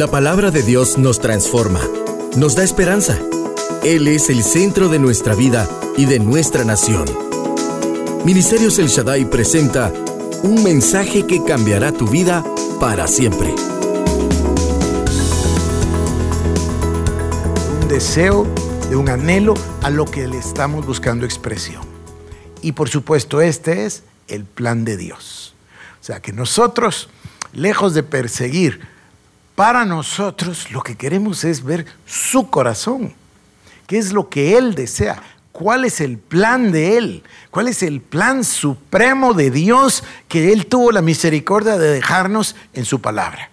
La palabra de Dios nos transforma, nos da esperanza. Él es el centro de nuestra vida y de nuestra nación. Ministerios El Shaddai presenta un mensaje que cambiará tu vida para siempre. Un deseo, de un anhelo a lo que le estamos buscando expresión. Y por supuesto, este es el plan de Dios. O sea, que nosotros, lejos de perseguir, para nosotros lo que queremos es ver su corazón. ¿Qué es lo que Él desea? ¿Cuál es el plan de Él? ¿Cuál es el plan supremo de Dios que Él tuvo la misericordia de dejarnos en su palabra?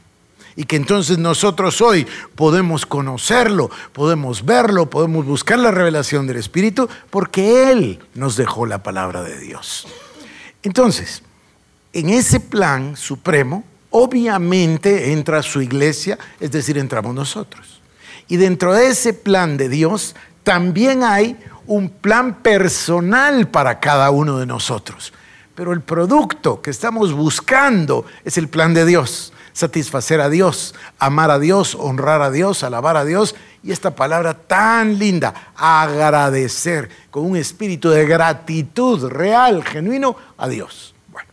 Y que entonces nosotros hoy podemos conocerlo, podemos verlo, podemos buscar la revelación del Espíritu, porque Él nos dejó la palabra de Dios. Entonces, en ese plan supremo, obviamente entra su iglesia, es decir, entramos nosotros. Y dentro de ese plan de Dios también hay un plan personal para cada uno de nosotros. Pero el producto que estamos buscando es el plan de Dios. Satisfacer a Dios, amar a Dios, honrar a Dios, alabar a Dios. Y esta palabra tan linda, agradecer, con un espíritu de gratitud real, genuino a Dios. Bueno,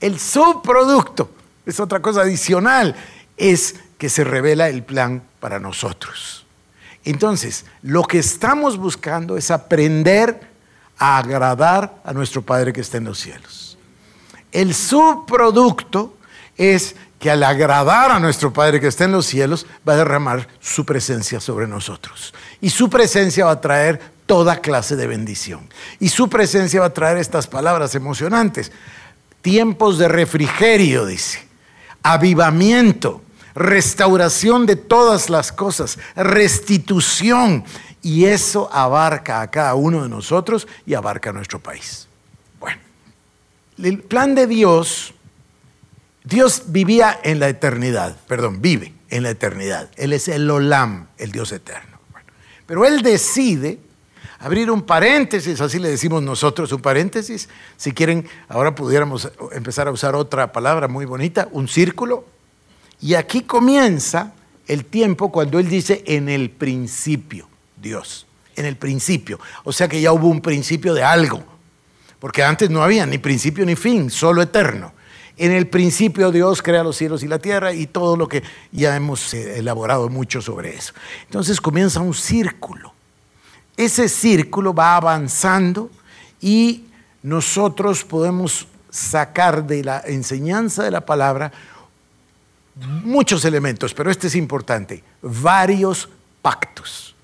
el subproducto es otra cosa adicional, es que se revela el plan para nosotros. Entonces, lo que estamos buscando es aprender a agradar a nuestro Padre que está en los cielos. El subproducto es que al agradar a nuestro Padre que está en los cielos, va a derramar su presencia sobre nosotros. Y su presencia va a traer toda clase de bendición. Y su presencia va a traer estas palabras emocionantes. Tiempos de refrigerio, dice avivamiento, restauración de todas las cosas, restitución. Y eso abarca a cada uno de nosotros y abarca a nuestro país. Bueno, el plan de Dios, Dios vivía en la eternidad, perdón, vive en la eternidad. Él es el Olam, el Dios eterno. pero Él decide abrir un paréntesis, así le decimos nosotros, un paréntesis. Si quieren, ahora pudiéramos empezar a usar otra palabra muy bonita, un círculo. Y aquí comienza el tiempo cuando Él dice en el principio, Dios, en el principio. O sea que ya hubo un principio de algo, porque antes no había ni principio ni fin, solo eterno. En el principio Dios crea los cielos y la tierra y todo lo que ya hemos eh, elaborado mucho sobre eso. Entonces comienza un círculo ese círculo va avanzando y nosotros podemos sacar de la enseñanza de la palabra muchos elementos, pero este es importante, varios pactos.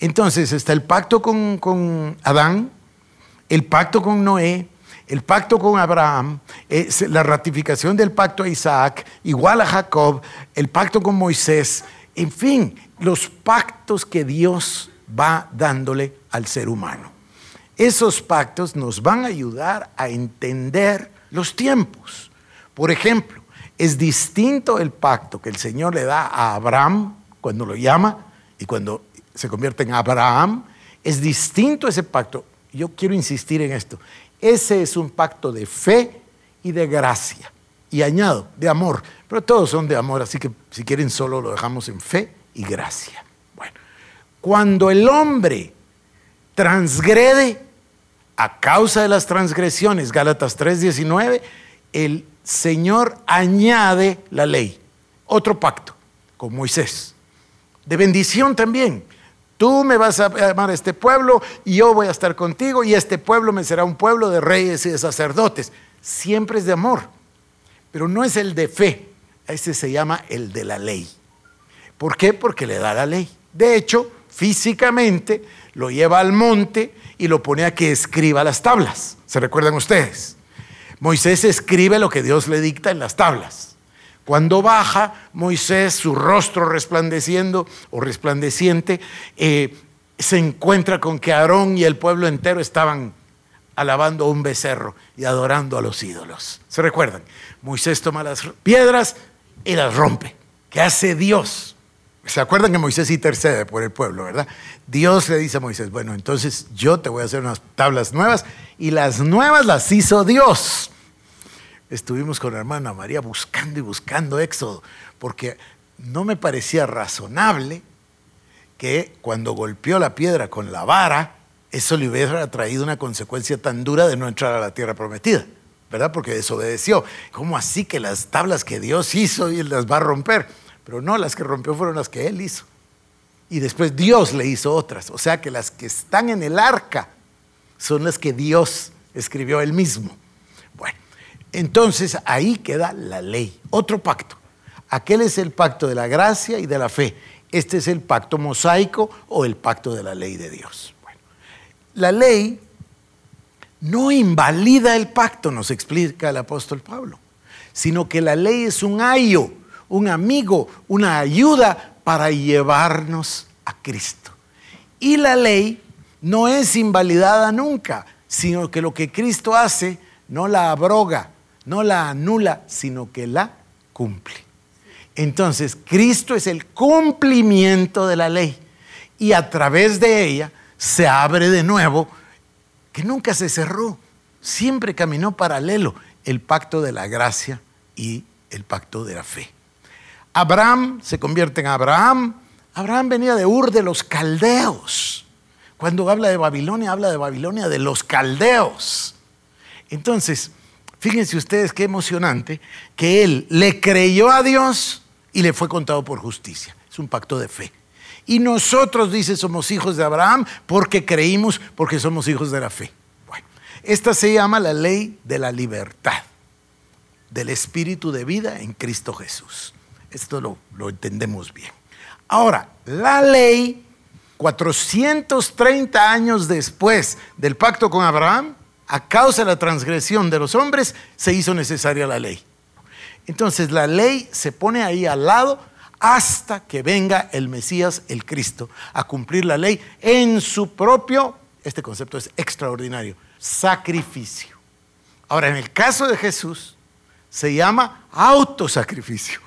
Entonces está el pacto con, Adán, el pacto con Noé, el pacto con Abraham, la ratificación del pacto a Isaac, igual a Jacob, el pacto con Moisés, en fin, los pactos que Dios va dándole al ser humano. Esos pactos nos van a ayudar a entender los tiempos. Por ejemplo, es distinto el pacto que el Señor le da a Abraham cuando lo llama y cuando se convierte en Abraham. Es distinto ese pacto. Yo quiero insistir en esto. Ese es un pacto de fe y de gracia. Y añado, de amor. Pero todos son de amor, así que si quieren solo lo dejamos en fe y gracia. Cuando el hombre transgrede a causa de las transgresiones, Gálatas 3:19, el Señor añade la ley, otro pacto con Moisés, de bendición también. Tú me vas a llamar a este pueblo y yo voy a estar contigo y este pueblo me será un pueblo de reyes y de sacerdotes. Siempre es de amor, pero no es el de fe, ese se llama el de la ley. ¿Por qué? Porque le da la ley. De hecho, físicamente, lo lleva al monte y lo pone a que escriba las tablas. ¿Se recuerdan ustedes? Moisés escribe lo que Dios le dicta en las tablas. Cuando baja Moisés, su rostro resplandeciendo o resplandeciente, eh, se encuentra con que Aarón y el pueblo entero estaban alabando a un becerro y adorando a los ídolos. ¿Se recuerdan? Moisés toma las piedras y las rompe. ¿Qué hace Dios? ¿Se acuerdan que Moisés intercede por el pueblo, verdad? Dios le dice a Moisés, bueno, entonces yo te voy a hacer unas tablas nuevas y las nuevas las hizo Dios. Estuvimos con la hermana María buscando y buscando Éxodo, porque no me parecía razonable que cuando golpeó la piedra con la vara, eso le hubiera traído una consecuencia tan dura de no entrar a la tierra prometida, ¿verdad? Porque desobedeció. ¿Cómo así que las tablas que Dios hizo y las va a romper? Pero no, las que rompió fueron las que Él hizo. Y después Dios le hizo otras. O sea que las que están en el arca son las que Dios escribió Él mismo. Bueno, entonces ahí queda la ley, otro pacto. Aquel es el pacto de la gracia y de la fe. Este es el pacto mosaico o el pacto de la ley de Dios. Bueno, la ley no invalida el pacto, nos explica el apóstol Pablo, sino que la ley es un ayo, un amigo, una ayuda para llevarnos a Cristo. Y la ley no es invalidada nunca, sino que lo que Cristo hace no la abroga, no la anula, sino que la cumple. Entonces, Cristo es el cumplimiento de la ley y a través de ella se abre de nuevo, que nunca se cerró, siempre caminó paralelo el pacto de la gracia y el pacto de la fe. Abraham se convierte en Abraham. Abraham venía de Ur de los caldeos. Cuando habla de Babilonia, habla de Babilonia de los caldeos. Entonces, fíjense ustedes qué emocionante que él le creyó a Dios y le fue contado por justicia. Es un pacto de fe. Y nosotros, dice, somos hijos de Abraham porque creímos, porque somos hijos de la fe. Bueno, esta se llama la ley de la libertad, del espíritu de vida en Cristo Jesús. Esto lo, entendemos bien. Ahora, la ley, 430 años después del pacto con Abraham, a causa de la transgresión de los hombres, se hizo necesaria la ley. Entonces la ley se pone ahí al lado hasta que venga el Mesías, el Cristo, a cumplir la ley en su propio, este concepto es extraordinario, sacrificio. Ahora, en el caso de Jesús, se llama autosacrificio,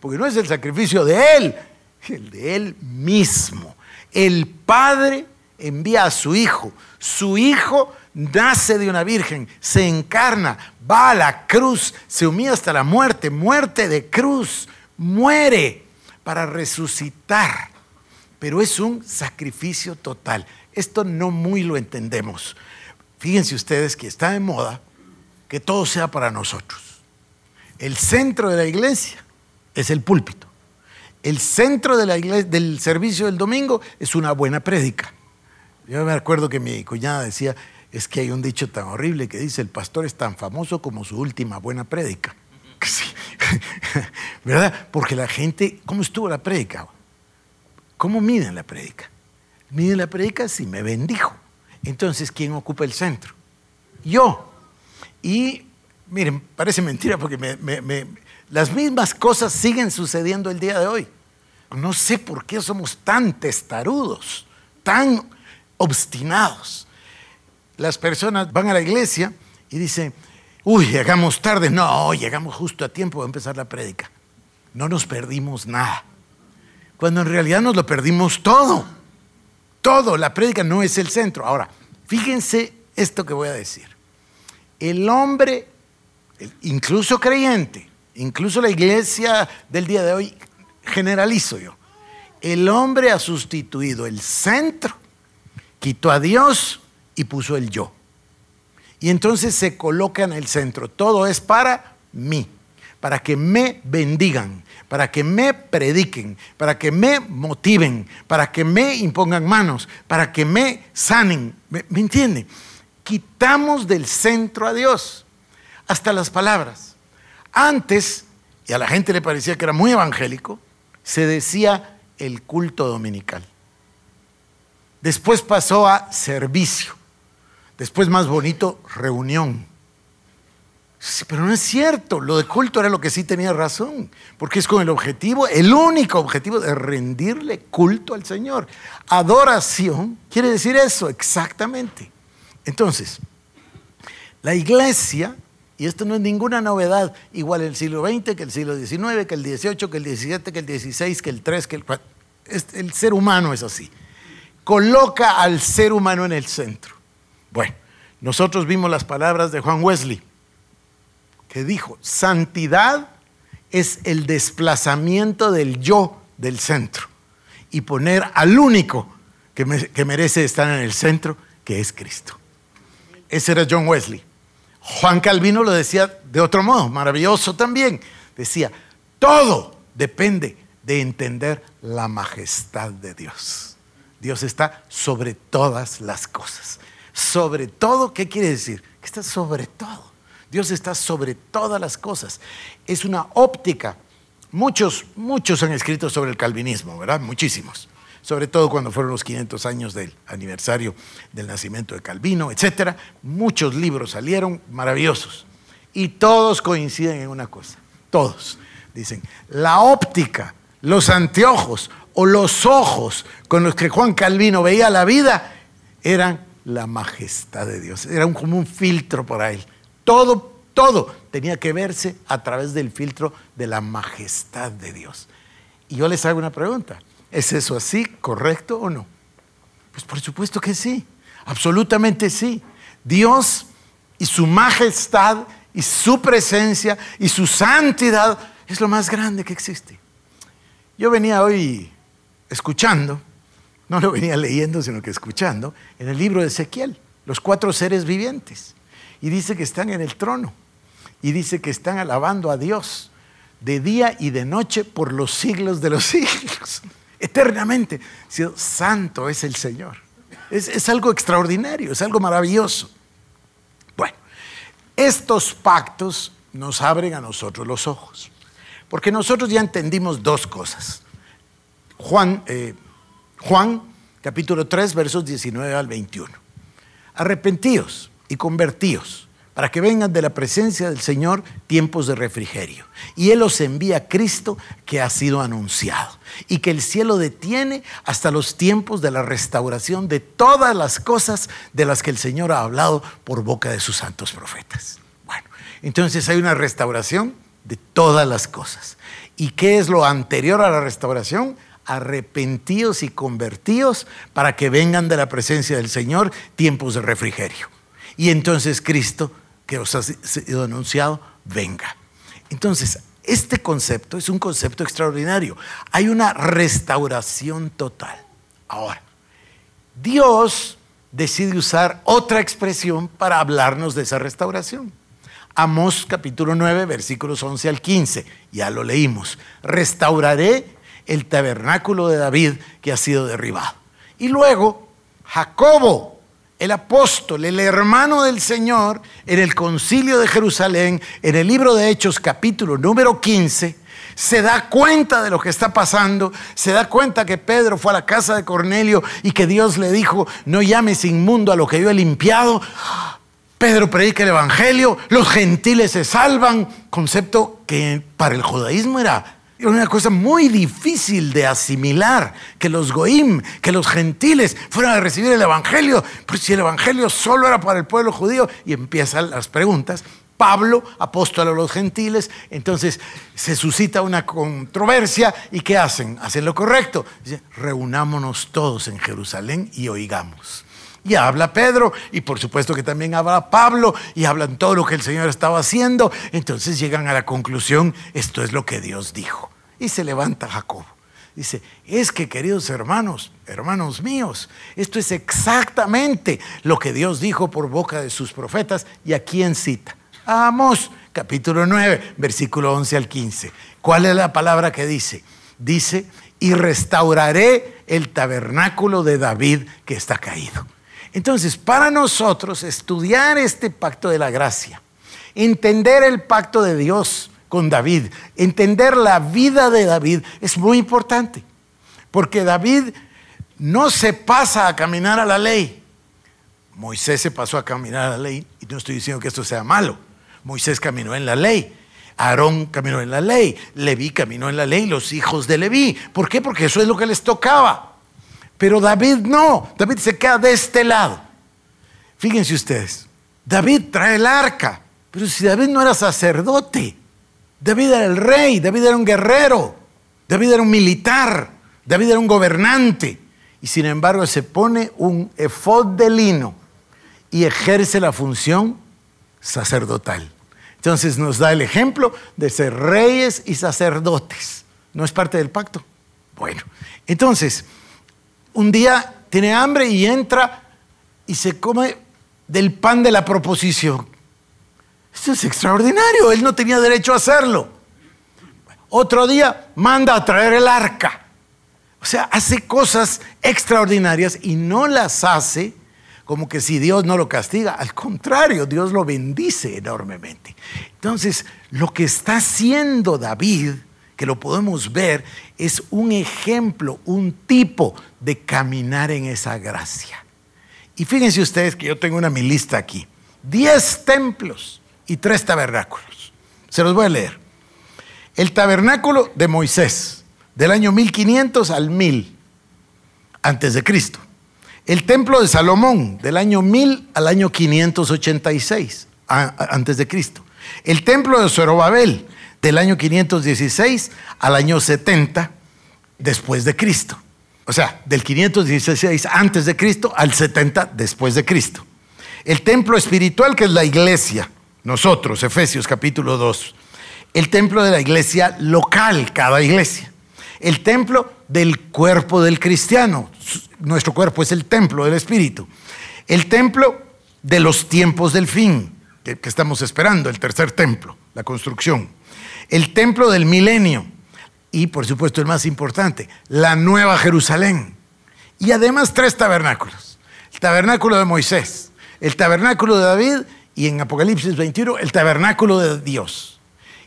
porque no es el sacrificio de Él, el de Él mismo. El Padre envía a su Hijo, su Hijo nace de una virgen, se encarna, va a la cruz, se humilla hasta la muerte, muerte de cruz, muere para resucitar. Pero es un sacrificio total. Esto no muy lo entendemos. Fíjense ustedes que está de moda que todo sea para nosotros. El centro de la iglesia es el púlpito. El centro del servicio del domingo es una buena prédica. Yo me acuerdo que mi cuñada decía, es que hay un dicho tan horrible que dice, el pastor es tan famoso como su última buena prédica. ¿Verdad? Porque la gente, ¿cómo estuvo la prédica? ¿Cómo miden la prédica? Miden la prédica si me bendijo. Entonces, ¿quién ocupa el centro? Yo. Y, miren, parece mentira porque las mismas cosas siguen sucediendo el día de hoy. No sé por qué somos tan testarudos, tan obstinados las personas van a la iglesia y dicen, uy, llegamos tarde. No, llegamos justo a tiempo de empezar la prédica. No nos perdimos nada. Cuando en realidad nos lo perdimos todo. Todo, la prédica no es el centro. Ahora, fíjense esto que voy a decir. El hombre, incluso creyente, incluso la iglesia del día de hoy, generalizo yo, el hombre ha sustituido el centro, quitó a Dios y puso el yo. Y entonces se coloca en el centro. Todo es para mí, para que me bendigan, para que me prediquen, para que me motiven, para que me impongan manos, para que me sanen. ¿Me, entienden? Quitamos del centro a Dios, hasta las palabras. Antes, y a la gente le parecía que era muy evangélico, se decía el culto dominical. Después pasó a servicio. Después más bonito, reunión. pero no es cierto, lo de culto era lo que sí tenía razón, porque es con el objetivo, el único objetivo de rendirle culto al Señor. Adoración quiere decir eso, exactamente. Entonces, la iglesia, y esto no es ninguna novedad, igual el siglo XX que el siglo XIX, que el XVIII, que el XVII, que el XVI, que el III, que el El ser humano es así. Coloca al ser humano en el centro. Bueno, nosotros vimos las palabras de Juan Wesley, que dijo, santidad es el desplazamiento del yo del centro y poner al único que, merece estar en el centro, que es Cristo. Ese era John Wesley. Juan Calvino lo decía de otro modo, maravilloso también. Decía, todo depende de entender la majestad de Dios. Dios está sobre todas las cosas. Sobre todo, ¿qué quiere decir? Que está sobre todo. Dios está sobre todas las cosas. Es una óptica. Muchos, muchos han escrito sobre el calvinismo, ¿verdad? Muchísimos. Sobre todo cuando fueron los 500 años del aniversario del nacimiento de Calvino, etc. Muchos libros salieron maravillosos. Y todos coinciden en una cosa. Todos. Dicen, la óptica, los anteojos o los ojos con los que Juan Calvino veía la vida eran la majestad de Dios. Era como un filtro para él. Todo, todo tenía que verse a través del filtro de la majestad de Dios. Y yo les hago una pregunta. ¿Es eso así, correcto o no? Pues por supuesto que sí, absolutamente sí. Dios y su majestad y su presencia y su santidad es lo más grande que existe. Yo venía hoy escuchando, no lo venía leyendo, sino que escuchando, en el libro de Ezequiel, los cuatro seres vivientes. Y dice que están en el trono. Y dice que están alabando a Dios de día y de noche por los siglos de los siglos. Eternamente. Santo es el Señor. Es, es algo extraordinario, es algo maravilloso. Bueno, estos pactos nos abren a nosotros los ojos. Porque nosotros ya entendimos dos cosas. Juan, eh, Juan capítulo 3, versos 19 al 21. Arrepentíos y convertíos para que vengan de la presencia del Señor tiempos de refrigerio. Y Él os envía a Cristo que ha sido anunciado y que el cielo detiene hasta los tiempos de la restauración de todas las cosas de las que el Señor ha hablado por boca de sus santos profetas. Bueno, entonces hay una restauración de todas las cosas. ¿Y qué es lo anterior a la restauración? arrepentidos y convertidos para que vengan de la presencia del Señor tiempos de refrigerio. Y entonces Cristo, que os ha sido anunciado, venga. Entonces, este concepto es un concepto extraordinario. Hay una restauración total. Ahora, Dios decide usar otra expresión para hablarnos de esa restauración. Amós capítulo 9, versículos 11 al 15, ya lo leímos. Restauraré el tabernáculo de David que ha sido derribado. Y luego Jacobo, el apóstol, el hermano del Señor, en el concilio de Jerusalén, en el libro de Hechos capítulo número 15, se da cuenta de lo que está pasando, se da cuenta que Pedro fue a la casa de Cornelio y que Dios le dijo, no llames inmundo a lo que yo he limpiado. Pedro predica el Evangelio, los gentiles se salvan, concepto que para el judaísmo era una cosa muy difícil de asimilar que los goim, que los gentiles fueran a recibir el Evangelio, pues si el Evangelio solo era para el pueblo judío, y empiezan las preguntas. Pablo, apóstol a los gentiles, entonces se suscita una controversia y ¿qué hacen? Hacen lo correcto. Dice, reunámonos todos en Jerusalén y oigamos. Y habla Pedro, y por supuesto que también habla Pablo, y hablan todo lo que el Señor estaba haciendo. Entonces llegan a la conclusión, esto es lo que Dios dijo. Y se levanta Jacob. Dice, es que queridos hermanos, hermanos míos, esto es exactamente lo que Dios dijo por boca de sus profetas. ¿Y a quién cita? A Amós, capítulo 9, versículo 11 al 15. ¿Cuál es la palabra que dice? Dice, y restauraré el tabernáculo de David que está caído. Entonces, para nosotros estudiar este pacto de la gracia, entender el pacto de Dios con David, entender la vida de David es muy importante, porque David no se pasa a caminar a la ley. Moisés se pasó a caminar a la ley, y no estoy diciendo que esto sea malo. Moisés caminó en la ley, Aarón caminó en la ley, Leví caminó en la ley, los hijos de Leví. ¿Por qué? Porque eso es lo que les tocaba. Pero David no, David se queda de este lado. Fíjense ustedes, David trae el arca, pero si David no era sacerdote, David era el rey, David era un guerrero, David era un militar, David era un gobernante. Y sin embargo se pone un efod de lino y ejerce la función sacerdotal. Entonces nos da el ejemplo de ser reyes y sacerdotes. ¿No es parte del pacto? Bueno, entonces, un día tiene hambre y entra y se come del pan de la proposición. Esto es extraordinario, él no tenía derecho a hacerlo. Otro día manda a traer el arca. O sea, hace cosas extraordinarias y no las hace como que si Dios no lo castiga. Al contrario, Dios lo bendice enormemente. Entonces, lo que está haciendo David, que lo podemos ver, es un ejemplo, un tipo de caminar en esa gracia. Y fíjense ustedes que yo tengo una mi lista aquí. Diez templos y tres tabernáculos. Se los voy a leer. El tabernáculo de Moisés, del año 1500 al 1000 antes de Cristo el templo de Salomón, del año 1000 al año 586 antes de Cristo. El templo de Zorobabel, del año 516 al año 70 después de Cristo. O sea, del 516 antes de Cristo al 70 después de Cristo. El templo espiritual que es la iglesia, nosotros, Efesios capítulo 2. El templo de la iglesia local, cada iglesia. El templo del cuerpo del cristiano, nuestro cuerpo es el templo del Espíritu. El templo de los tiempos del fin, que, estamos esperando, el tercer templo, la construcción. El templo del milenio. Y por supuesto el más importante, la nueva Jerusalén. Y además tres tabernáculos. El tabernáculo de Moisés, el tabernáculo de David y en Apocalipsis 21 el tabernáculo de Dios.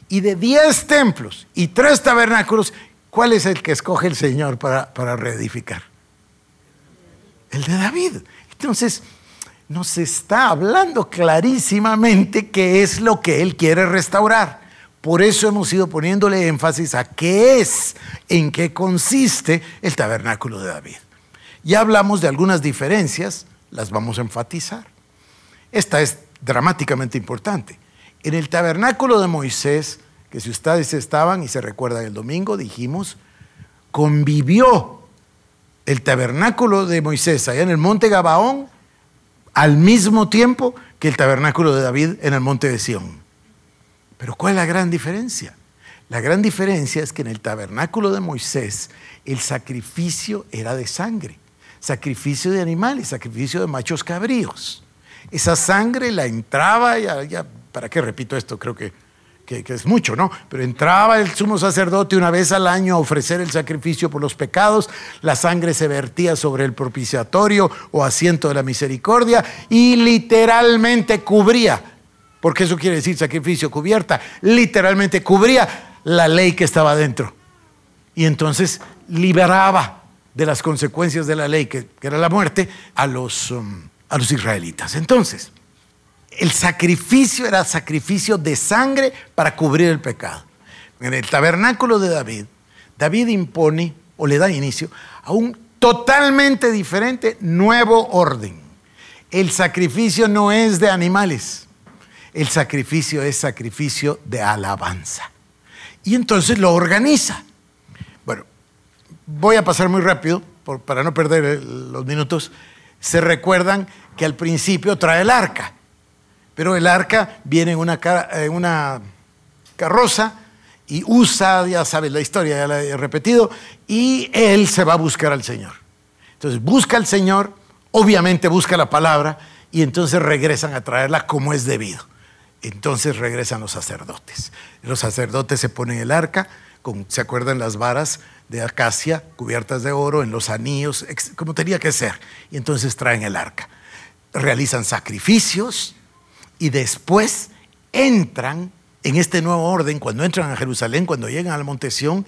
Y de diez templos y tres tabernáculos, ¿cuál es el que escoge el Señor para, para reedificar? el de David. Entonces, nos está hablando clarísimamente qué es lo que él quiere restaurar. Por eso hemos ido poniéndole énfasis a qué es, en qué consiste el tabernáculo de David. Ya hablamos de algunas diferencias, las vamos a enfatizar. Esta es dramáticamente importante. En el tabernáculo de Moisés, que si ustedes estaban y se recuerdan el domingo, dijimos, convivió el tabernáculo de Moisés allá en el monte Gabaón al mismo tiempo que el tabernáculo de David en el monte de Sión. Pero ¿cuál es la gran diferencia? La gran diferencia es que en el tabernáculo de Moisés el sacrificio era de sangre, sacrificio de animales, sacrificio de machos cabríos. Esa sangre la entraba, ya, ya, ¿para qué repito esto? Creo que que, es mucho, ¿no? Pero entraba el sumo sacerdote una vez al año a ofrecer el sacrificio por los pecados, la sangre se vertía sobre el propiciatorio o asiento de la misericordia y literalmente cubría, porque eso quiere decir sacrificio cubierta, literalmente cubría la ley que estaba dentro. Y entonces liberaba de las consecuencias de la ley, que, era la muerte, a los, um, a los israelitas. Entonces, el sacrificio era sacrificio de sangre para cubrir el pecado. En el tabernáculo de David, David impone o le da inicio a un totalmente diferente nuevo orden. El sacrificio no es de animales, el sacrificio es sacrificio de alabanza. Y entonces lo organiza. Bueno, voy a pasar muy rápido para no perder los minutos. Se recuerdan que al principio trae el arca pero el arca viene en una, una carroza y usa, ya sabes la historia, ya la he repetido, y él se va a buscar al Señor. Entonces busca al Señor, obviamente busca la palabra, y entonces regresan a traerla como es debido. Entonces regresan los sacerdotes. Los sacerdotes se ponen el arca, ¿se acuerdan las varas de acacia cubiertas de oro en los anillos, como tenía que ser? Y entonces traen el arca. Realizan sacrificios, y después entran en este nuevo orden, cuando entran a Jerusalén, cuando llegan al monte Sión,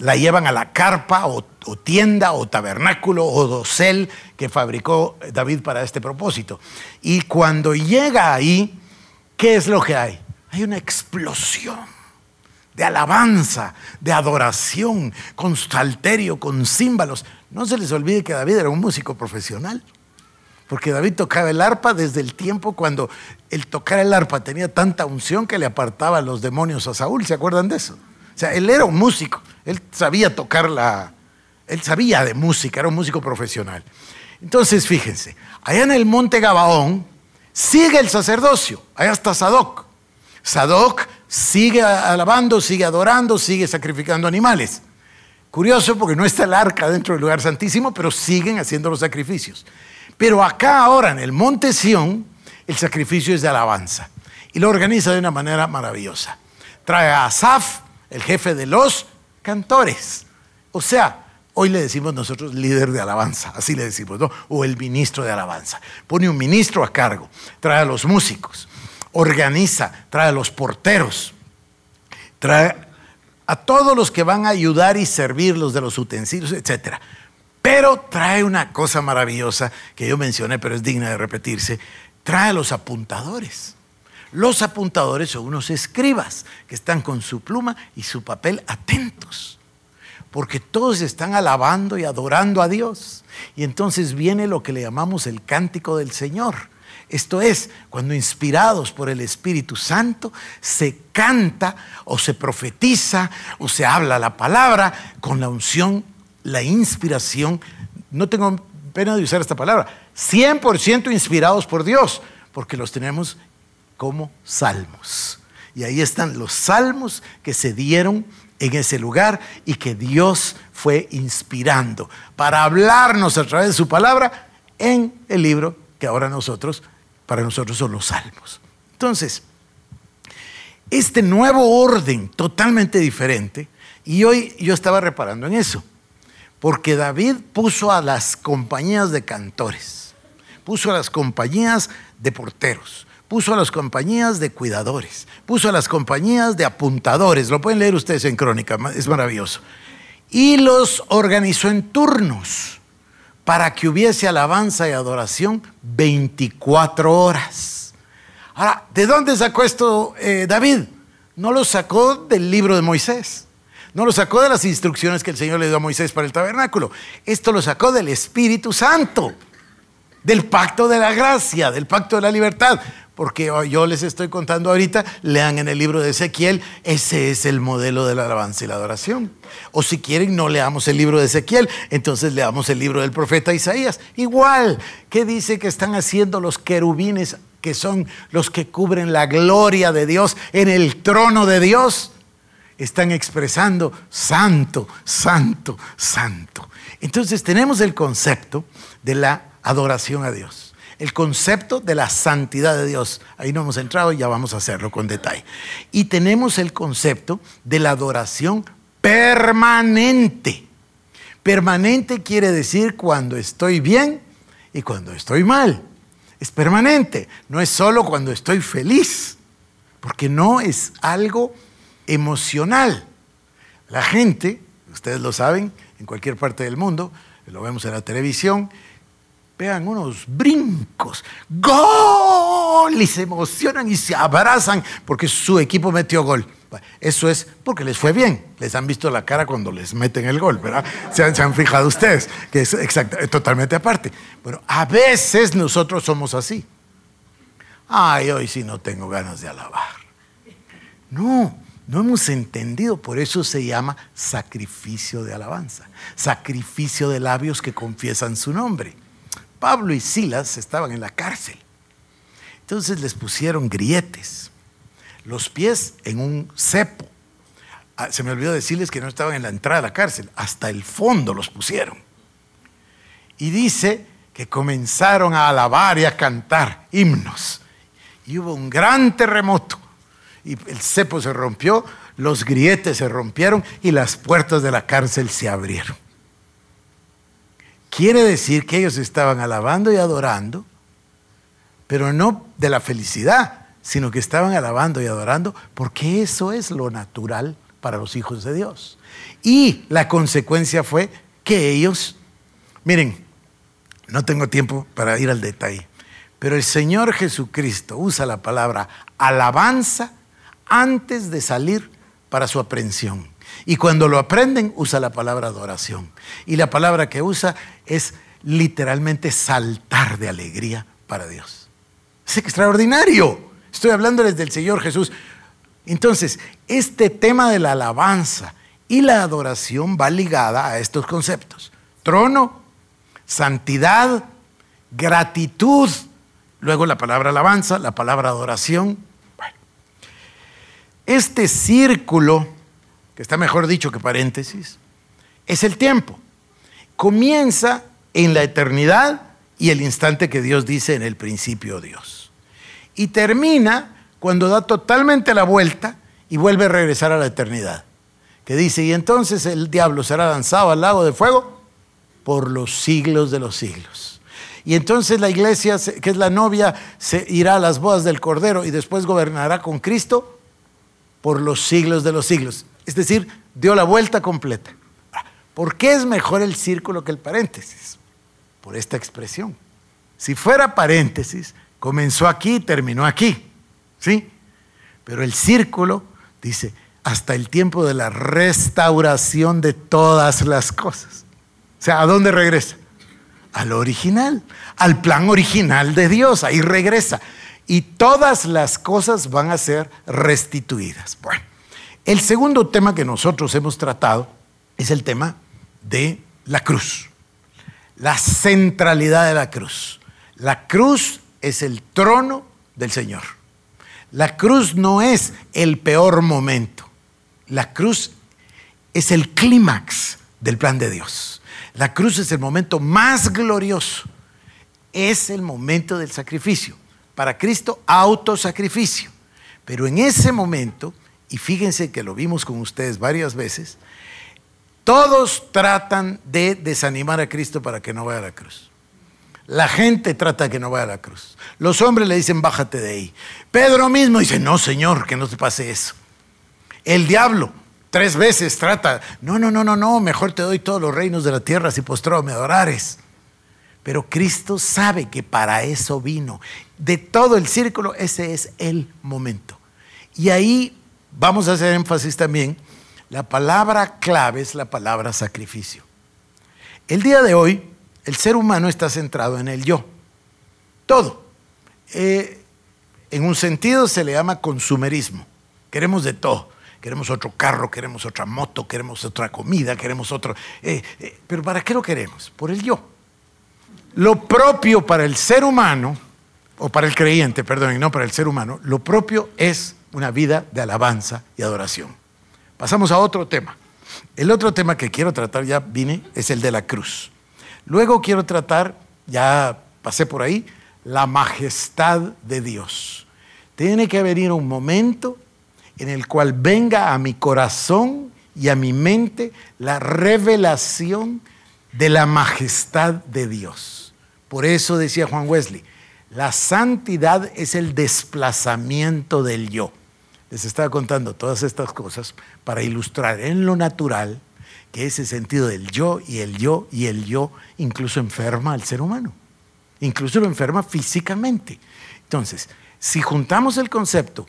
la llevan a la carpa o, tienda o tabernáculo o dosel que fabricó David para este propósito. Y cuando llega ahí, ¿qué es lo que hay? Hay una explosión de alabanza, de adoración, con salterio, con címbalos. No se les olvide que David era un músico profesional. Porque David tocaba el arpa desde el tiempo cuando el tocar el arpa tenía tanta unción que le apartaba los demonios a Saúl. ¿Se acuerdan de eso? O sea, él era un músico. Él sabía tocar la. Él sabía de música, era un músico profesional. Entonces, fíjense, allá en el monte Gabaón sigue el sacerdocio. Allá está Sadoc. Sadoc sigue alabando, sigue adorando, sigue sacrificando animales. Curioso porque no está el arca dentro del lugar santísimo, pero siguen haciendo los sacrificios. Pero acá ahora en el monte Sión, el sacrificio es de alabanza. Y lo organiza de una manera maravillosa. Trae a Asaf, el jefe de los cantores. O sea, hoy le decimos nosotros líder de alabanza, así le decimos, ¿no? O el ministro de alabanza. Pone un ministro a cargo, trae a los músicos, organiza, trae a los porteros, trae a todos los que van a ayudar y servir los de los utensilios, etc. Pero trae una cosa maravillosa que yo mencioné, pero es digna de repetirse. Trae a los apuntadores. Los apuntadores son unos escribas que están con su pluma y su papel atentos. Porque todos están alabando y adorando a Dios. Y entonces viene lo que le llamamos el cántico del Señor esto es, cuando inspirados por el Espíritu Santo se canta o se profetiza o se habla la palabra con la unción, la inspiración. No tengo pena de usar esta palabra. 100% inspirados por Dios, porque los tenemos como salmos. Y ahí están los salmos que se dieron en ese lugar y que Dios fue inspirando para hablarnos a través de su palabra en el libro que ahora nosotros para nosotros son los salmos. Entonces, este nuevo orden totalmente diferente, y hoy yo estaba reparando en eso, porque David puso a las compañías de cantores, puso a las compañías de porteros, puso a las compañías de cuidadores, puso a las compañías de apuntadores, lo pueden leer ustedes en crónica, es maravilloso, y los organizó en turnos para que hubiese alabanza y adoración 24 horas. Ahora, ¿de dónde sacó esto eh, David? No lo sacó del libro de Moisés. No lo sacó de las instrucciones que el Señor le dio a Moisés para el tabernáculo. Esto lo sacó del Espíritu Santo, del pacto de la gracia, del pacto de la libertad porque yo les estoy contando ahorita, lean en el libro de Ezequiel, ese es el modelo de la alabanza y la adoración. O si quieren, no leamos el libro de Ezequiel, entonces leamos el libro del profeta Isaías. Igual, ¿qué dice que están haciendo los querubines, que son los que cubren la gloria de Dios en el trono de Dios? Están expresando santo, santo, santo. Entonces tenemos el concepto de la adoración a Dios el concepto de la santidad de Dios. Ahí no hemos entrado y ya vamos a hacerlo con detalle. Y tenemos el concepto de la adoración permanente. Permanente quiere decir cuando estoy bien y cuando estoy mal. Es permanente, no es solo cuando estoy feliz, porque no es algo emocional. La gente, ustedes lo saben, en cualquier parte del mundo, lo vemos en la televisión, pegan unos brincos, gol, y se emocionan y se abrazan porque su equipo metió gol. Eso es porque les fue bien. Les han visto la cara cuando les meten el gol, ¿verdad? Se han, fijado ustedes, que es totalmente aparte. Bueno, a veces nosotros somos así. Ay, hoy sí no tengo ganas de alabar. No, no hemos entendido, por eso se llama sacrificio de alabanza, sacrificio de labios que confiesan su nombre. Pablo y Silas estaban en la cárcel. Entonces les pusieron grietes, los pies en un cepo. Ah, se me olvidó decirles que no estaban en la entrada de la cárcel, hasta el fondo los pusieron. Y dice que comenzaron a alabar y a cantar himnos. Y hubo un gran terremoto. Y el cepo se rompió, los grietes se rompieron y las puertas de la cárcel se abrieron. Quiere decir que ellos estaban alabando y adorando, pero no de la felicidad, sino que estaban alabando y adorando porque eso es lo natural para los hijos de Dios. Y la consecuencia fue que ellos, miren, no tengo tiempo para ir al detalle, pero el Señor Jesucristo usa la palabra alabanza antes de salir para su aprehensión. Y cuando lo aprenden, usa la palabra adoración. Y la palabra que usa es literalmente saltar de alegría para Dios. Es extraordinario. Estoy hablándoles del Señor Jesús. Entonces, este tema de la alabanza y la adoración va ligada a estos conceptos. Trono, santidad, gratitud, luego la palabra alabanza, la palabra adoración. Bueno, Este círculo, que está mejor dicho que paréntesis, es el tiempo. Comienza en la eternidad y el instante que Dios dice en el principio Dios. Y termina cuando da totalmente la vuelta y vuelve a regresar a la eternidad. Que dice, y entonces el diablo será lanzado al lago de fuego por los siglos de los siglos. Y entonces la iglesia, que es la novia, se irá a las bodas del Cordero y después gobernará con Cristo por los siglos de los siglos. Es decir, dio la vuelta completa. ¿Por qué es mejor el círculo que el paréntesis? Por esta expresión. Si fuera paréntesis, comenzó aquí y terminó aquí. ¿Sí? Pero el círculo dice, hasta el tiempo de la restauración de todas las cosas. O sea, ¿a dónde regresa? Al original, al plan original de Dios. Ahí regresa. Y todas las cosas van a ser restituidas. Bueno, el segundo tema que nosotros hemos tratado es el tema de la cruz. La centralidad de la cruz. La cruz es el trono del Señor. La cruz no es el peor momento. La cruz es el clímax del plan de Dios. La cruz es el momento más glorioso. Es el momento del sacrificio. Para Cristo, autosacrificio. Pero en ese momento, y fíjense que lo vimos con ustedes varias veces, todos tratan de desanimar a Cristo para que no vaya a la cruz. La gente trata de que no vaya a la cruz. Los hombres le dicen, bájate de ahí. Pedro mismo dice, no, Señor, que no te pase eso. El diablo tres veces trata, no, no, no, no, no, mejor te doy todos los reinos de la tierra si postrado me adorares. Pero Cristo sabe que para eso vino. De todo el círculo, ese es el momento. Y ahí vamos a hacer énfasis también la palabra clave es la palabra sacrificio. El día de hoy, el ser humano está centrado en el yo. Todo. Eh, en un sentido se le llama consumerismo. Queremos de todo. Queremos otro carro, queremos otra moto, queremos otra comida, queremos otro... Eh, eh, pero ¿para qué lo queremos? Por el yo. Lo propio para el ser humano, o para el creyente, perdón, y no para el ser humano, lo propio es una vida de alabanza y adoración. Pasamos a otro tema. El otro tema que quiero tratar, ya vine, es el de la cruz. Luego quiero tratar, ya pasé por ahí, la majestad de Dios. Tiene que venir un momento en el cual venga a mi corazón y a mi mente la revelación de la majestad de Dios. Por eso decía Juan Wesley, la santidad es el desplazamiento del yo les estaba contando todas estas cosas para ilustrar en lo natural que ese sentido del yo y el yo y el yo incluso enferma al ser humano. Incluso lo enferma físicamente. Entonces, si juntamos el concepto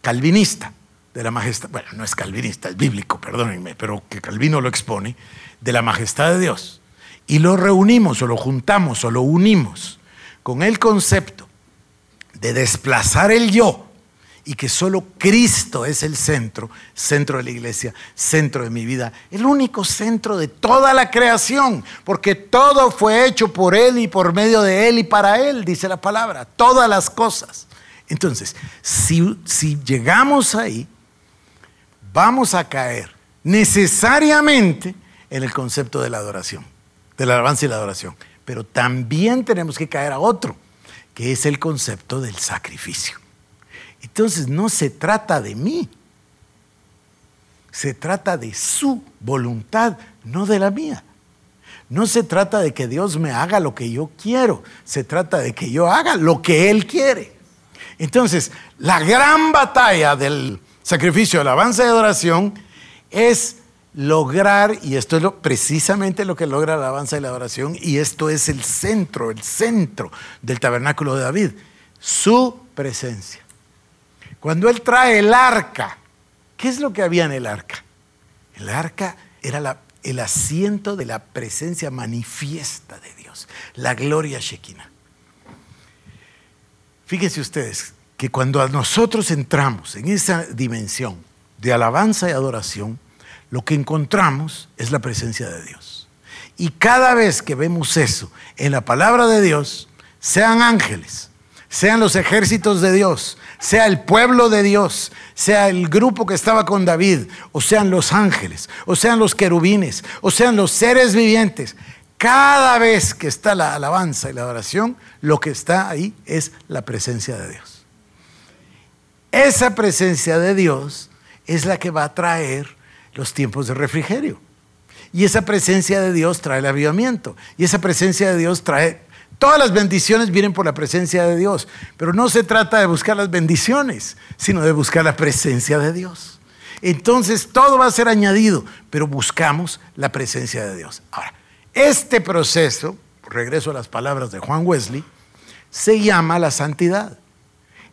calvinista de la majestad, bueno, no es calvinista, es bíblico, perdónenme, pero que Calvino lo expone, de la majestad de Dios, y lo reunimos o lo juntamos o lo unimos con el concepto de desplazar el yo y que solo Cristo es el centro, centro de la iglesia, centro de mi vida, el único centro de toda la creación, porque todo fue hecho por Él y por medio de Él y para Él, dice la palabra, todas las cosas. Entonces, si, si llegamos ahí, vamos a caer necesariamente en el concepto de la adoración, de la alabanza y la adoración, pero también tenemos que caer a otro, que es el concepto del sacrificio. Entonces no se trata de mí, se trata de su voluntad, no de la mía. No se trata de que Dios me haga lo que yo quiero, se trata de que yo haga lo que Él quiere. Entonces, la gran batalla del sacrificio, alabanza y adoración es lograr, y esto es precisamente lo que logra la alabanza y la adoración, y esto es el centro, el centro del tabernáculo de David, su presencia. Cuando él trae el arca, ¿qué es lo que había en el arca? El arca era el asiento de la presencia manifiesta de Dios, la gloria Shekinah. Fíjense ustedes que cuando nosotros entramos en esa dimensión de alabanza y adoración, lo que encontramos es la presencia de Dios. Y cada vez que vemos eso en la palabra de Dios, sean ángeles, sean los ejércitos de Dios, sea el pueblo de Dios, sea el grupo que estaba con David, o sean los ángeles, o sean los querubines, o sean los seres vivientes, cada vez que está la alabanza y la adoración, lo que está ahí es la presencia de Dios. Esa presencia de Dios es la que va a traer los tiempos de refrigerio. Y esa presencia de Dios trae el avivamiento. Y esa presencia de Dios trae... Todas las bendiciones vienen por la presencia de Dios. Pero no se trata de buscar las bendiciones, sino de buscar la presencia de Dios. Entonces todo va a ser añadido, pero buscamos la presencia de Dios. Ahora, este proceso, regreso a las palabras de Juan Wesley, se llama la santidad.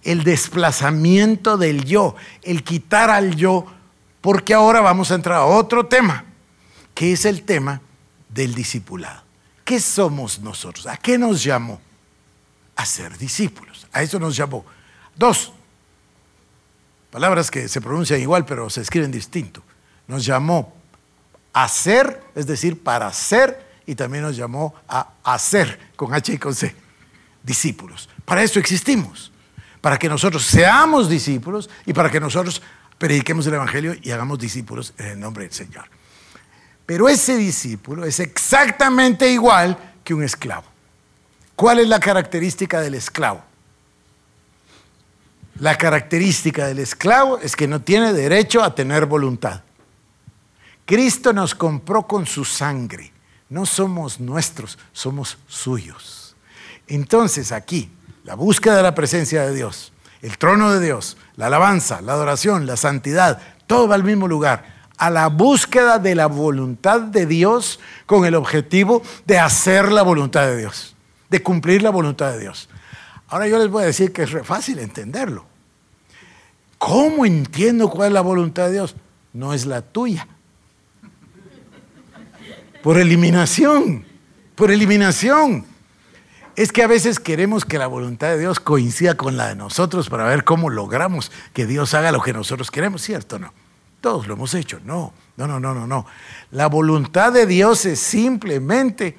El desplazamiento del yo, el quitar al yo, porque ahora vamos a entrar a otro tema que es el tema del discipulado. ¿Qué somos nosotros? ¿A qué nos llamó? A ser discípulos. A eso nos llamó. Dos, palabras que se pronuncian igual pero se escriben distinto. Nos llamó a ser, es decir, para ser, y también nos llamó a hacer, con H y con C, discípulos. Para eso existimos, para que nosotros seamos discípulos y para que nosotros prediquemos el Evangelio y hagamos discípulos en el nombre del Señor. Pero ese discípulo es exactamente igual que un esclavo. ¿Cuál es la característica del esclavo? La característica del esclavo es que no tiene derecho a tener voluntad. Cristo nos compró con su sangre. No somos nuestros, somos suyos. Entonces aquí, la búsqueda de la presencia de Dios, el trono de Dios, la alabanza, la adoración, la santidad, todo va al mismo lugar a la búsqueda de la voluntad de Dios con el objetivo de hacer la voluntad de Dios, de cumplir la voluntad de Dios. Ahora yo les voy a decir que es fácil entenderlo. ¿Cómo entiendo cuál es la voluntad de Dios? No es la tuya. Por eliminación, por eliminación. Es que a veces queremos que la voluntad de Dios coincida con la de nosotros para ver cómo logramos que Dios haga lo que nosotros queremos, ¿cierto o no? Todos lo hemos hecho. No, no, no, no, no, no. La voluntad de Dios es simplemente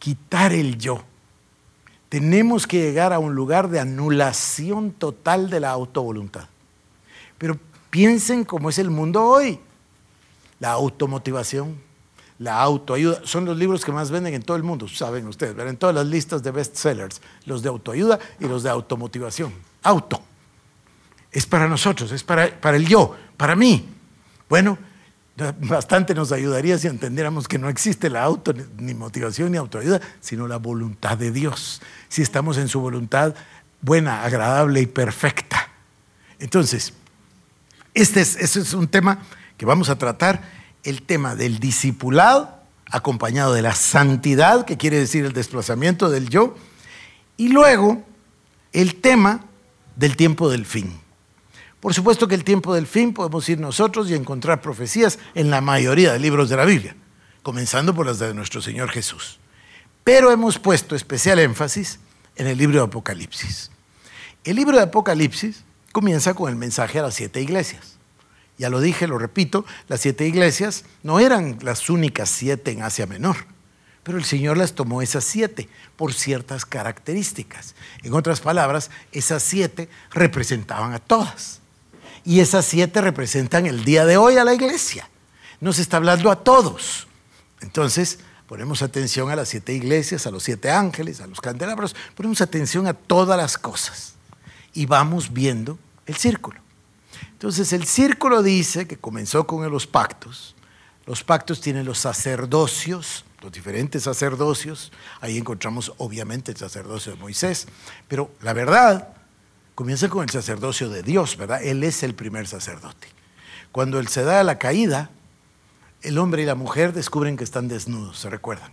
quitar el yo. Tenemos que llegar a un lugar de anulación total de la autovoluntad. Pero piensen cómo es el mundo hoy. La automotivación, la autoayuda, son los libros que más venden en todo el mundo, saben ustedes, en todas las listas de bestsellers, los de autoayuda y los de automotivación. Auto. Es para nosotros, es para, para el yo, para mí. Bueno, bastante nos ayudaría si entendiéramos que no existe la auto, ni motivación, ni autoayuda, sino la voluntad de Dios. Si estamos en su voluntad buena, agradable y perfecta. Entonces, este es, es un tema que vamos a tratar, el tema del discipulado, acompañado de la santidad, que quiere decir el desplazamiento del yo, y luego el tema del tiempo del fin. Por supuesto que el tiempo del fin podemos ir nosotros y encontrar profecías en la mayoría de libros de la Biblia, comenzando por las de nuestro Señor Jesús. Pero hemos puesto especial énfasis en el libro de Apocalipsis. El libro de Apocalipsis comienza con el mensaje a las siete iglesias. Ya lo dije, lo repito, las siete iglesias no eran las únicas siete en Asia Menor, pero el Señor las tomó esas siete por ciertas características. En otras palabras, esas siete representaban a todas. Y esas siete representan el día de hoy a la iglesia. Nos está hablando a todos. Entonces, ponemos atención a las siete iglesias, a los siete ángeles, a los candelabros, ponemos atención a todas las cosas. Y vamos viendo el círculo. Entonces, el círculo dice que comenzó con los pactos. Los pactos tienen los sacerdocios, los diferentes sacerdocios. Ahí encontramos obviamente el sacerdocio de Moisés. Pero la verdad comienza con el sacerdocio de Dios, ¿verdad? Él es el primer sacerdote. Cuando él se da la caída, el hombre y la mujer descubren que están desnudos, ¿se recuerdan?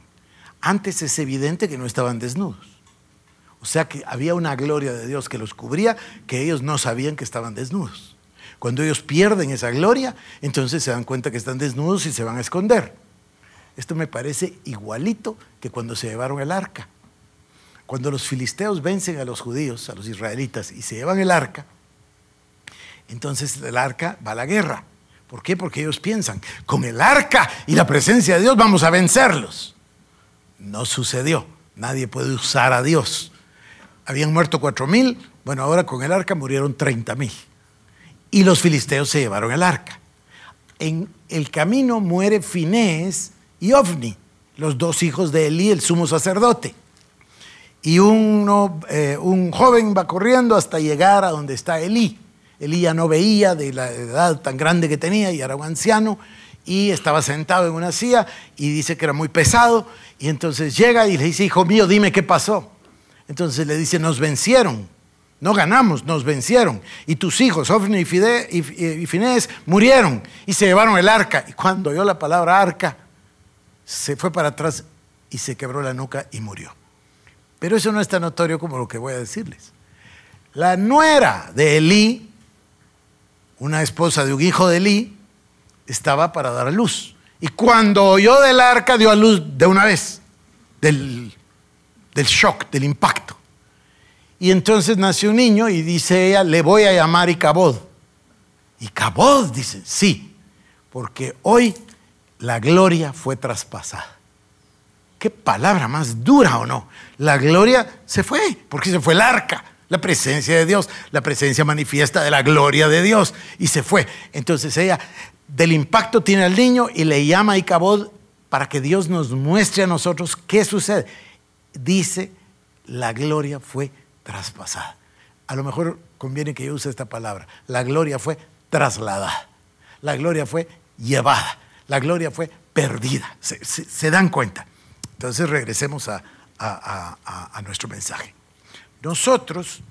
Antes es evidente que no estaban desnudos. O sea que había una gloria de Dios que los cubría, que ellos no sabían que estaban desnudos. Cuando ellos pierden esa gloria, entonces se dan cuenta que están desnudos y se van a esconder. Esto me parece igualito que cuando se llevaron el arca. Cuando los filisteos vencen a los judíos, a los israelitas, y se llevan el arca, entonces el arca va a la guerra. ¿Por qué? Porque ellos piensan, con el arca y la presencia de Dios vamos a vencerlos. No sucedió. Nadie puede usar a Dios. habían muerto cuatro mil, bueno, ahora con el arca murieron treinta mil. Y los filisteos se llevaron el arca. En el camino muere Finés y Ovni, los dos hijos de Elí, el sumo sacerdote. Y eh, un joven va corriendo hasta llegar a donde está Elí. Elí ya no veía de la edad tan grande que tenía y era un anciano y estaba sentado en una silla y dice que era muy pesado y entonces llega y le dice, hijo mío, dime qué pasó. Entonces le dice, nos vencieron, no ganamos, nos vencieron. Y tus hijos, Ofni y, Fide, Finés, murieron y se llevaron el arca. Y cuando oyó la palabra arca, se fue para atrás y se quebró la nuca y murió. Pero eso no es tan notorio como lo que voy a decirles. La nuera de Elí, una esposa de un hijo de Elí, estaba para dar a luz. Y cuando oyó del arca, dio a luz de una vez, del, del shock, del impacto. Y entonces nació un niño y dice ella, le voy a llamar Icabod. Icabod, dice, sí, porque hoy la gloria fue traspasada. Qué palabra más dura o no. La gloria se fue, porque se fue el arca, la presencia de Dios, la presencia manifiesta de la gloria de Dios, y se fue. Entonces ella del impacto tiene al niño y le llama a Icabod para que Dios nos muestre a nosotros qué sucede. Dice, la gloria fue traspasada. A lo mejor conviene que yo use esta palabra. La gloria fue trasladada. La gloria fue llevada. La gloria fue perdida. Se, dan cuenta. Entonces regresemos a, a nuestro mensaje. Nosotros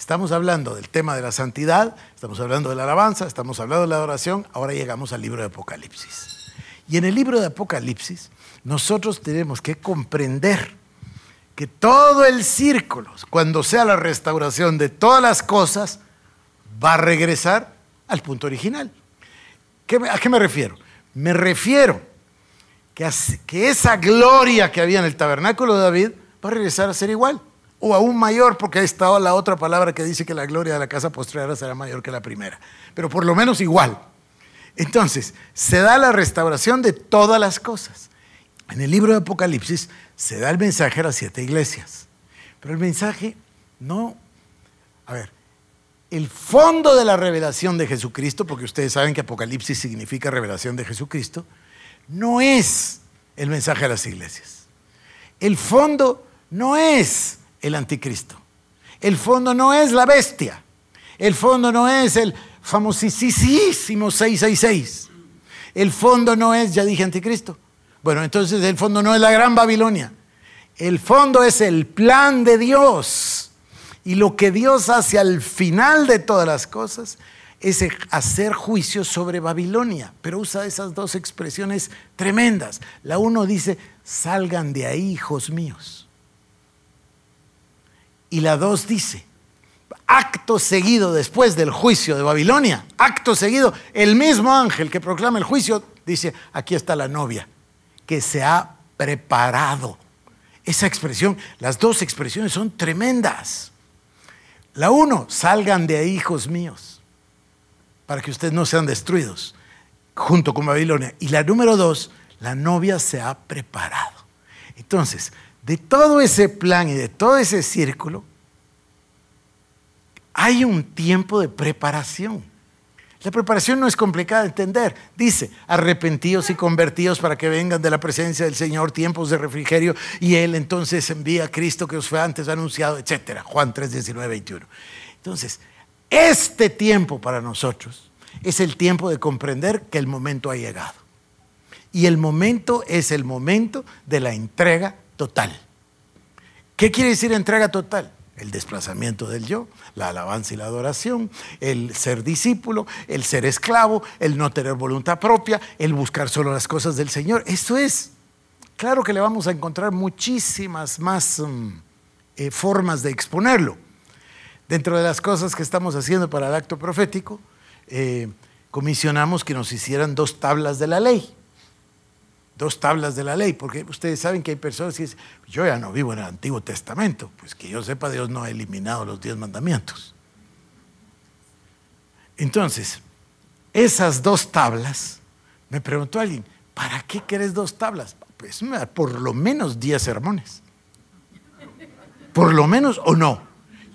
Estamos hablando del tema de la santidad, estamos hablando de la alabanza, estamos hablando de la adoración, ahora llegamos al libro de Apocalipsis. Y en el libro de Apocalipsis nosotros tenemos que comprender que todo el círculo, cuando sea la restauración de todas las cosas, va a regresar al punto original. ¿A qué me refiero? Me refiero que, esa gloria que había en el tabernáculo de David va a regresar a ser igual o aún mayor, porque ha estado la otra palabra que dice que la gloria de la casa postrera será mayor que la primera, pero por lo menos igual. Entonces, se da la restauración de todas las cosas. En el libro de Apocalipsis se da el mensaje a las siete iglesias, pero el mensaje no, a ver, el fondo de la revelación de Jesucristo, porque ustedes saben que Apocalipsis significa revelación de Jesucristo, no es el mensaje a las iglesias. El fondo no es el anticristo. El fondo no es la bestia. El fondo no es el famosísimo 666. El fondo no es, ya dije anticristo. Bueno, entonces el fondo no es la gran Babilonia. El fondo es el plan de Dios. Y lo que Dios hace al final de todas las cosas es hacer juicio sobre Babilonia. Pero usa esas dos expresiones tremendas. La uno dice, salgan de ahí, hijos míos. Y la dos dice, acto seguido después del juicio de Babilonia, acto seguido, el mismo ángel que proclama el juicio dice, aquí está la novia, que se ha preparado. Esa expresión, las dos expresiones son tremendas. La uno, salgan de ahí, hijos míos, para que ustedes no sean destruidos, junto con Babilonia. Y la número dos, la novia se ha preparado. Entonces, de todo ese plan y de todo ese círculo, hay un tiempo de preparación. La preparación no es complicada de entender. Dice, arrepentidos y convertidos para que vengan de la presencia del Señor tiempos de refrigerio y Él entonces envía a Cristo que os fue antes anunciado, etc. Juan 3, 19, 21. Entonces, este tiempo para nosotros es el tiempo de comprender que el momento ha llegado. Y el momento es el momento de la entrega total. ¿Qué quiere decir entrega total? El desplazamiento del yo, la alabanza y la adoración, el ser discípulo, el ser esclavo, el no tener voluntad propia, el buscar solo las cosas del Señor. Eso es. Claro que le vamos a encontrar muchísimas más mm, eh, formas de exponerlo. Dentro de las cosas que estamos haciendo para el acto profético, eh, comisionamos que nos hicieran dos tablas de la ley dos tablas de la ley, porque ustedes saben que hay personas que dicen, yo ya no vivo en el Antiguo Testamento, pues que yo sepa, Dios no ha eliminado los diez mandamientos. Entonces, esas dos tablas, me preguntó alguien, ¿para qué querés dos tablas? Pues por lo menos diez sermones. Por lo menos o no.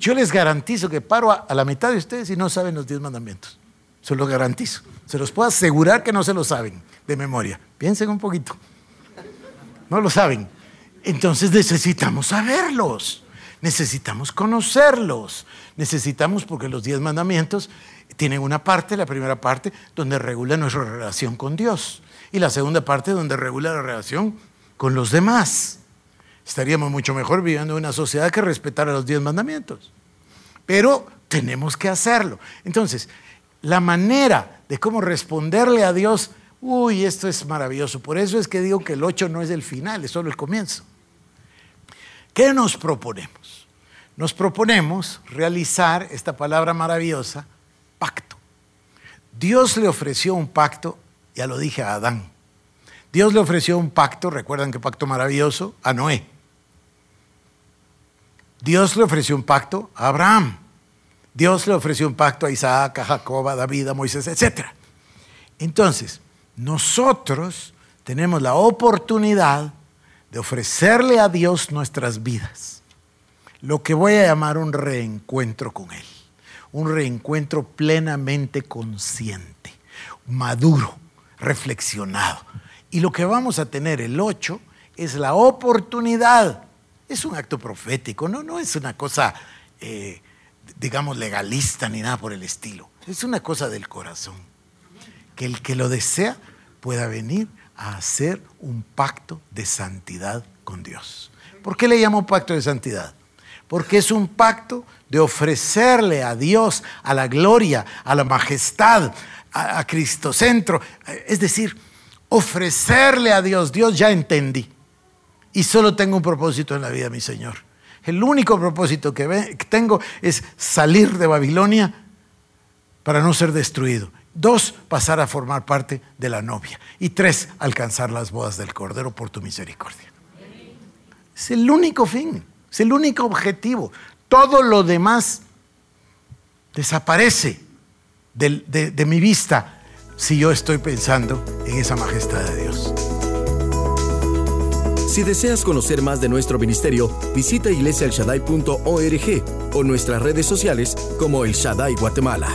Yo les garantizo que paro a, la mitad de ustedes y no saben los diez mandamientos. Se los garantizo. Se los puedo asegurar que no se lo saben de memoria. Piensen un poquito. No lo saben. Entonces necesitamos saberlos. Necesitamos conocerlos. Necesitamos, porque los diez mandamientos tienen una parte, la primera parte, donde regula nuestra relación con Dios. Y la segunda parte, donde regula la relación con los demás. Estaríamos mucho mejor viviendo en una sociedad que respetara los diez mandamientos. Pero tenemos que hacerlo. Entonces, la manera de cómo responderle a Dios, uy, esto es maravilloso. Por eso es que digo que el 8 no es el final, es solo el comienzo. ¿Qué nos proponemos? Nos proponemos realizar esta palabra maravillosa, pacto. Dios le ofreció un pacto, ya lo dije a Adán. Dios le ofreció un pacto, recuerdan qué pacto maravilloso, a Noé. Dios le ofreció un pacto a Abraham. Dios le ofreció un pacto a Isaac, a Jacob, a David, a Moisés, etc. Entonces, nosotros tenemos la oportunidad de ofrecerle a Dios nuestras vidas. Lo que voy a llamar un reencuentro con Él. Un reencuentro plenamente consciente, maduro, reflexionado. Y lo que vamos a tener el 8 es la oportunidad es un acto profético, no, no es una cosa, eh, digamos, legalista ni nada por el estilo. Es una cosa del corazón. Que el que lo desea pueda venir a hacer un pacto de santidad con Dios. ¿Por qué le llamo pacto de santidad? Porque es un pacto de ofrecerle a Dios, a la gloria, a la majestad, a, a Cristocentro. Es decir, ofrecerle a Dios, Dios ya entendí y solo tengo un propósito en la vida, mi Señor. El único propósito que, tengo es salir de Babilonia para no ser destruido. Dos, pasar a formar parte de la novia. Y tres, alcanzar las bodas del Cordero por tu misericordia. Es el único fin, es el único objetivo. Todo lo demás desaparece de mi vista si yo estoy pensando en esa majestad de Dios. Si deseas conocer más de nuestro ministerio, visita iglesialshaddai.org o nuestras redes sociales como El Shaddai Guatemala.